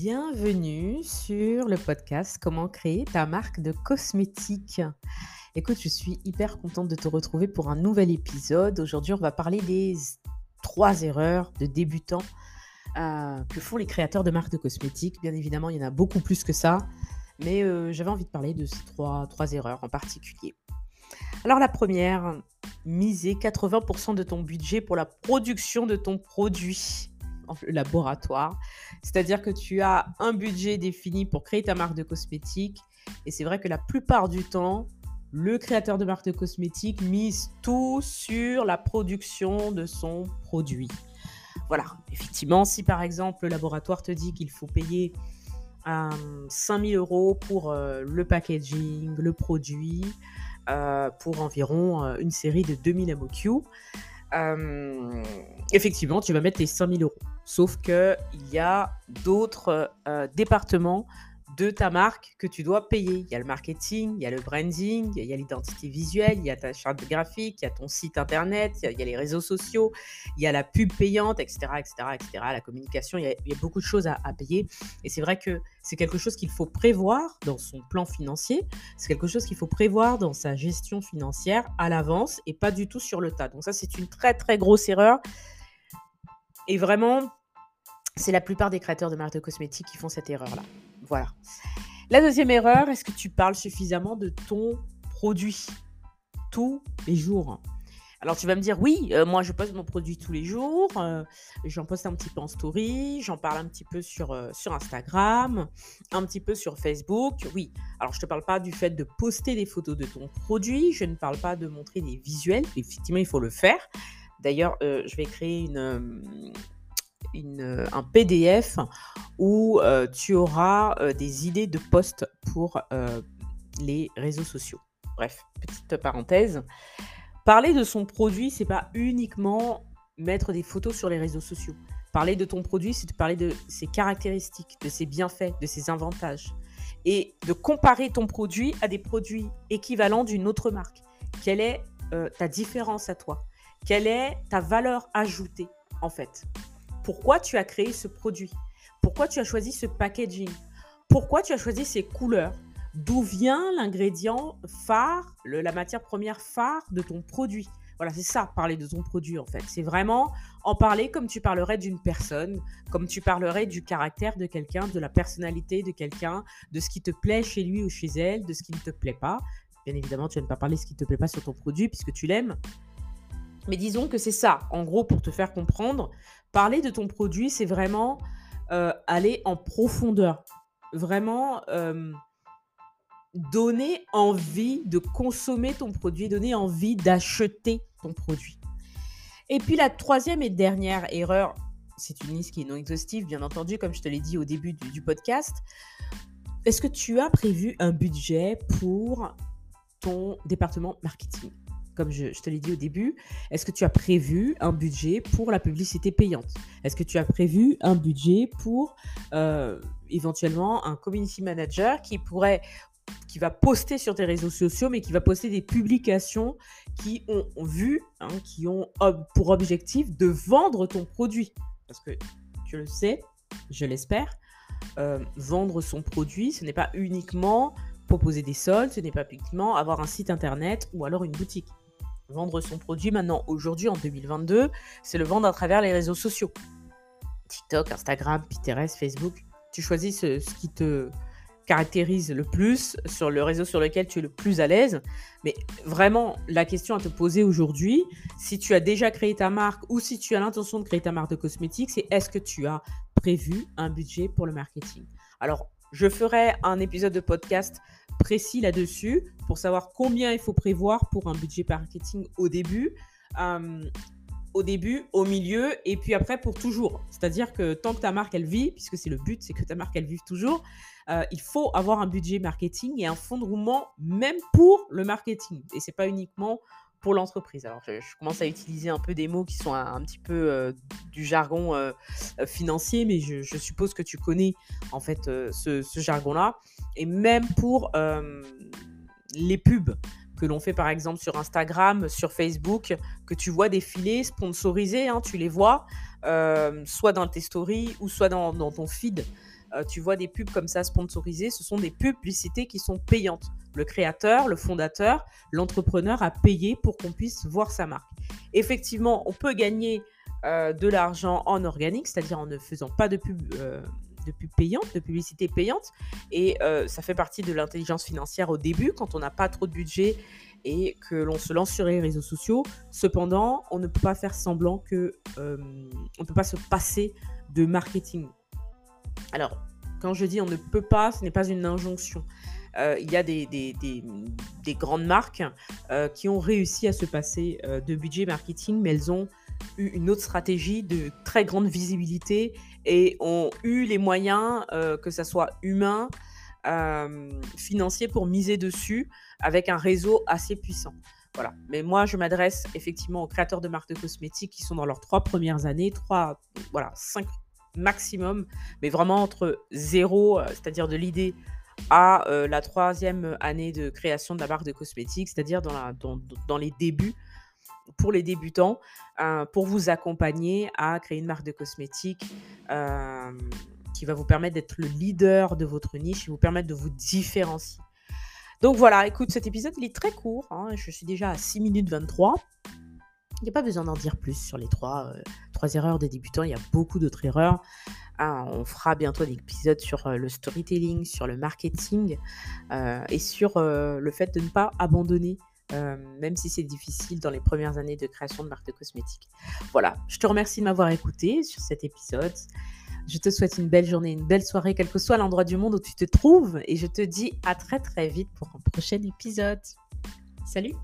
Bienvenue sur le podcast Comment créer ta marque de cosmétiques. Écoute, je suis hyper contente de te retrouver pour un nouvel épisode. Aujourd'hui, on va parler des trois erreurs de débutants euh, que font les créateurs de marques de cosmétiques. Bien évidemment, il y en a beaucoup plus que ça, mais euh, j'avais envie de parler de ces trois, trois erreurs en particulier. Alors la première, miser 80% de ton budget pour la production de ton produit en laboratoire. C'est-à-dire que tu as un budget défini pour créer ta marque de cosmétiques. Et c'est vrai que la plupart du temps, le créateur de marque de cosmétiques mise tout sur la production de son produit. Voilà, effectivement, si par exemple le laboratoire te dit qu'il faut payer 5000 euh, euros pour euh, le packaging, le produit, euh, pour environ une série de 2000 MOQ, effectivement, tu vas mettre les 5000 euros. Sauf qu'il y a d'autres départements de ta marque que tu dois payer. Il y a le marketing, il y a le branding, il y a l'identité visuelle, il y a ta charte graphique, il y a ton site internet, il y a, les réseaux sociaux, il y a la pub payante, etc., etc., etc., la communication, il y a, beaucoup de choses à, payer. Et c'est vrai que c'est quelque chose qu'il faut prévoir dans son plan financier, c'est quelque chose qu'il faut prévoir dans sa gestion financière à l'avance et pas du tout sur le tas. Donc ça, c'est une très, très grosse erreur. Et vraiment, c'est la plupart des créateurs de marques de cosmétiques qui font cette erreur-là. Voilà. La deuxième erreur, est-ce que tu parles suffisamment de ton produit tous les jours? Alors tu vas me dire oui, euh, moi je poste mon produit tous les jours, euh, j'en poste un petit peu en story, j'en parle un petit peu sur, euh, sur Instagram, un petit peu sur Facebook. Oui, alors je ne te parle pas du fait de poster des photos de ton produit, je ne parle pas de montrer des visuels, effectivement il faut le faire. D'ailleurs, je vais créer une, une, un PDF où euh, tu auras euh, des idées de posts pour euh, les réseaux sociaux. Bref, petite parenthèse. Parler de son produit, c'est pas uniquement mettre des photos sur les réseaux sociaux. Parler de ton produit, c'est de parler de ses caractéristiques, de ses bienfaits, de ses avantages. Et de comparer ton produit à des produits équivalents d'une autre marque. Quelle est ta différence à toi? Quelle est ta valeur ajoutée, en fait? Pourquoi tu as créé ce produit, pourquoi tu as choisi ce packaging, pourquoi tu as choisi ces couleurs, d'où vient l'ingrédient phare, la matière première phare de ton produit? Voilà, c'est ça, parler de ton produit en fait. C'est vraiment en parler comme tu parlerais d'une personne, comme tu parlerais du caractère de quelqu'un, de la personnalité de quelqu'un, de ce qui te plaît chez lui ou chez elle, de ce qui ne te plaît pas. Bien évidemment, tu ne vas pas parler de ce qui ne te plaît pas sur ton produit puisque tu l'aimes. Mais disons que c'est ça, en gros, pour te faire comprendre, Parler de ton produit, c'est vraiment euh, aller en profondeur. Vraiment euh, donner envie de consommer ton produit, donner envie d'acheter ton produit. Et puis la troisième et dernière erreur, c'est une liste qui est non exhaustive, bien entendu, comme je te l'ai dit au début du podcast. Est-ce que tu as prévu un budget pour ton département marketing? Comme je, te l'ai dit au début, est-ce que tu as prévu un budget pour la publicité payante? Est-ce que tu as prévu un budget pour euh, éventuellement un community manager qui pourrait qui va poster sur tes réseaux sociaux, mais qui va poster des publications qui ont vu, hein, qui ont pour objectif de vendre ton produit? Parce que tu le sais, je l'espère, euh, vendre son produit, ce n'est pas uniquement proposer des soldes, ce n'est pas uniquement avoir un site internet ou alors une boutique vendre son produit maintenant, aujourd'hui, en 2022, c'est le vendre à travers les réseaux sociaux. TikTok, Instagram, Pinterest, Facebook. Tu choisis ce, qui te caractérise le plus sur le réseau sur lequel tu es le plus à l'aise. Mais vraiment, la question à te poser aujourd'hui, si tu as déjà créé ta marque ou si tu as l'intention de créer ta marque de cosmétiques, c'est est-ce que tu as prévu un budget pour le marketing? Alors, je ferai un épisode de podcast précis là-dessus pour savoir combien il faut prévoir pour un budget marketing au début. Euh, au début, au milieu et puis après pour toujours. C'est-à-dire que tant que ta marque elle vit, puisque c'est le but, c'est que ta marque elle vive toujours, euh, il faut avoir un budget marketing et un fonds de roulement même pour le marketing. Et c'est pas uniquement pour l'entreprise. Alors, je, commence à utiliser un peu des mots qui sont un, petit peu euh, du jargon euh, euh, financier, mais je, suppose que tu connais en fait ce, jargon-là. Et même pour les pubs que l'on fait par exemple sur Instagram, sur Facebook, que tu vois défiler, sponsorisés, hein, tu les vois, soit dans tes stories ou soit dans, ton feed euh, tu vois des pubs comme ça sponsorisées, ce sont des publicités qui sont payantes. Le créateur, le fondateur, l'entrepreneur a payé pour qu'on puisse voir sa marque. Effectivement, on peut gagner euh, de l'argent en organique, c'est-à-dire en ne faisant pas de pub. Euh, de pub payante, de publicité payante. Et ça fait partie de l'intelligence financière au début, quand on n'a pas trop de budget et que l'on se lance sur les réseaux sociaux. Cependant, on ne peut pas faire semblant que on ne peut pas se passer de marketing. Alors, quand je dis on ne peut pas, ce n'est pas une injonction. Euh, il y a des, des, grandes marques euh, qui ont réussi à se passer euh, de budget marketing, mais elles ont eu une autre stratégie de très grande visibilité et ont eu les moyens, que ce soit humain, financier, pour miser dessus avec un réseau assez puissant. Voilà. Mais moi, je m'adresse effectivement aux créateurs de marques de cosmétiques qui sont dans leurs trois premières années, trois, voilà, cinq maximum, mais vraiment entre zéro, euh, c'est-à-dire de l'idée à euh, la troisième année de création de la marque de cosmétiques, c'est-à-dire dans, dans, les débuts, pour les débutants, euh, pour vous accompagner à créer une marque de cosmétiques qui va vous permettre d'être le leader de votre niche et vous permettre de vous différencier. Donc voilà, écoute, cet épisode, il est très court. Hein, je suis déjà à 6 minutes 23. Il n'y a pas besoin d'en dire plus sur les trois, euh, trois erreurs des débutants. Il y a beaucoup d'autres erreurs. Ah, on fera bientôt des épisodes sur euh, le storytelling, sur le marketing euh, et sur le fait de ne pas abandonner, même si c'est difficile dans les premières années de création de marque de cosmétiques. Voilà, je te remercie de m'avoir écouté sur cet épisode. Je te souhaite une belle journée, une belle soirée, quel que soit l'endroit du monde où tu te trouves. Et je te dis à très très vite pour un prochain épisode. Salut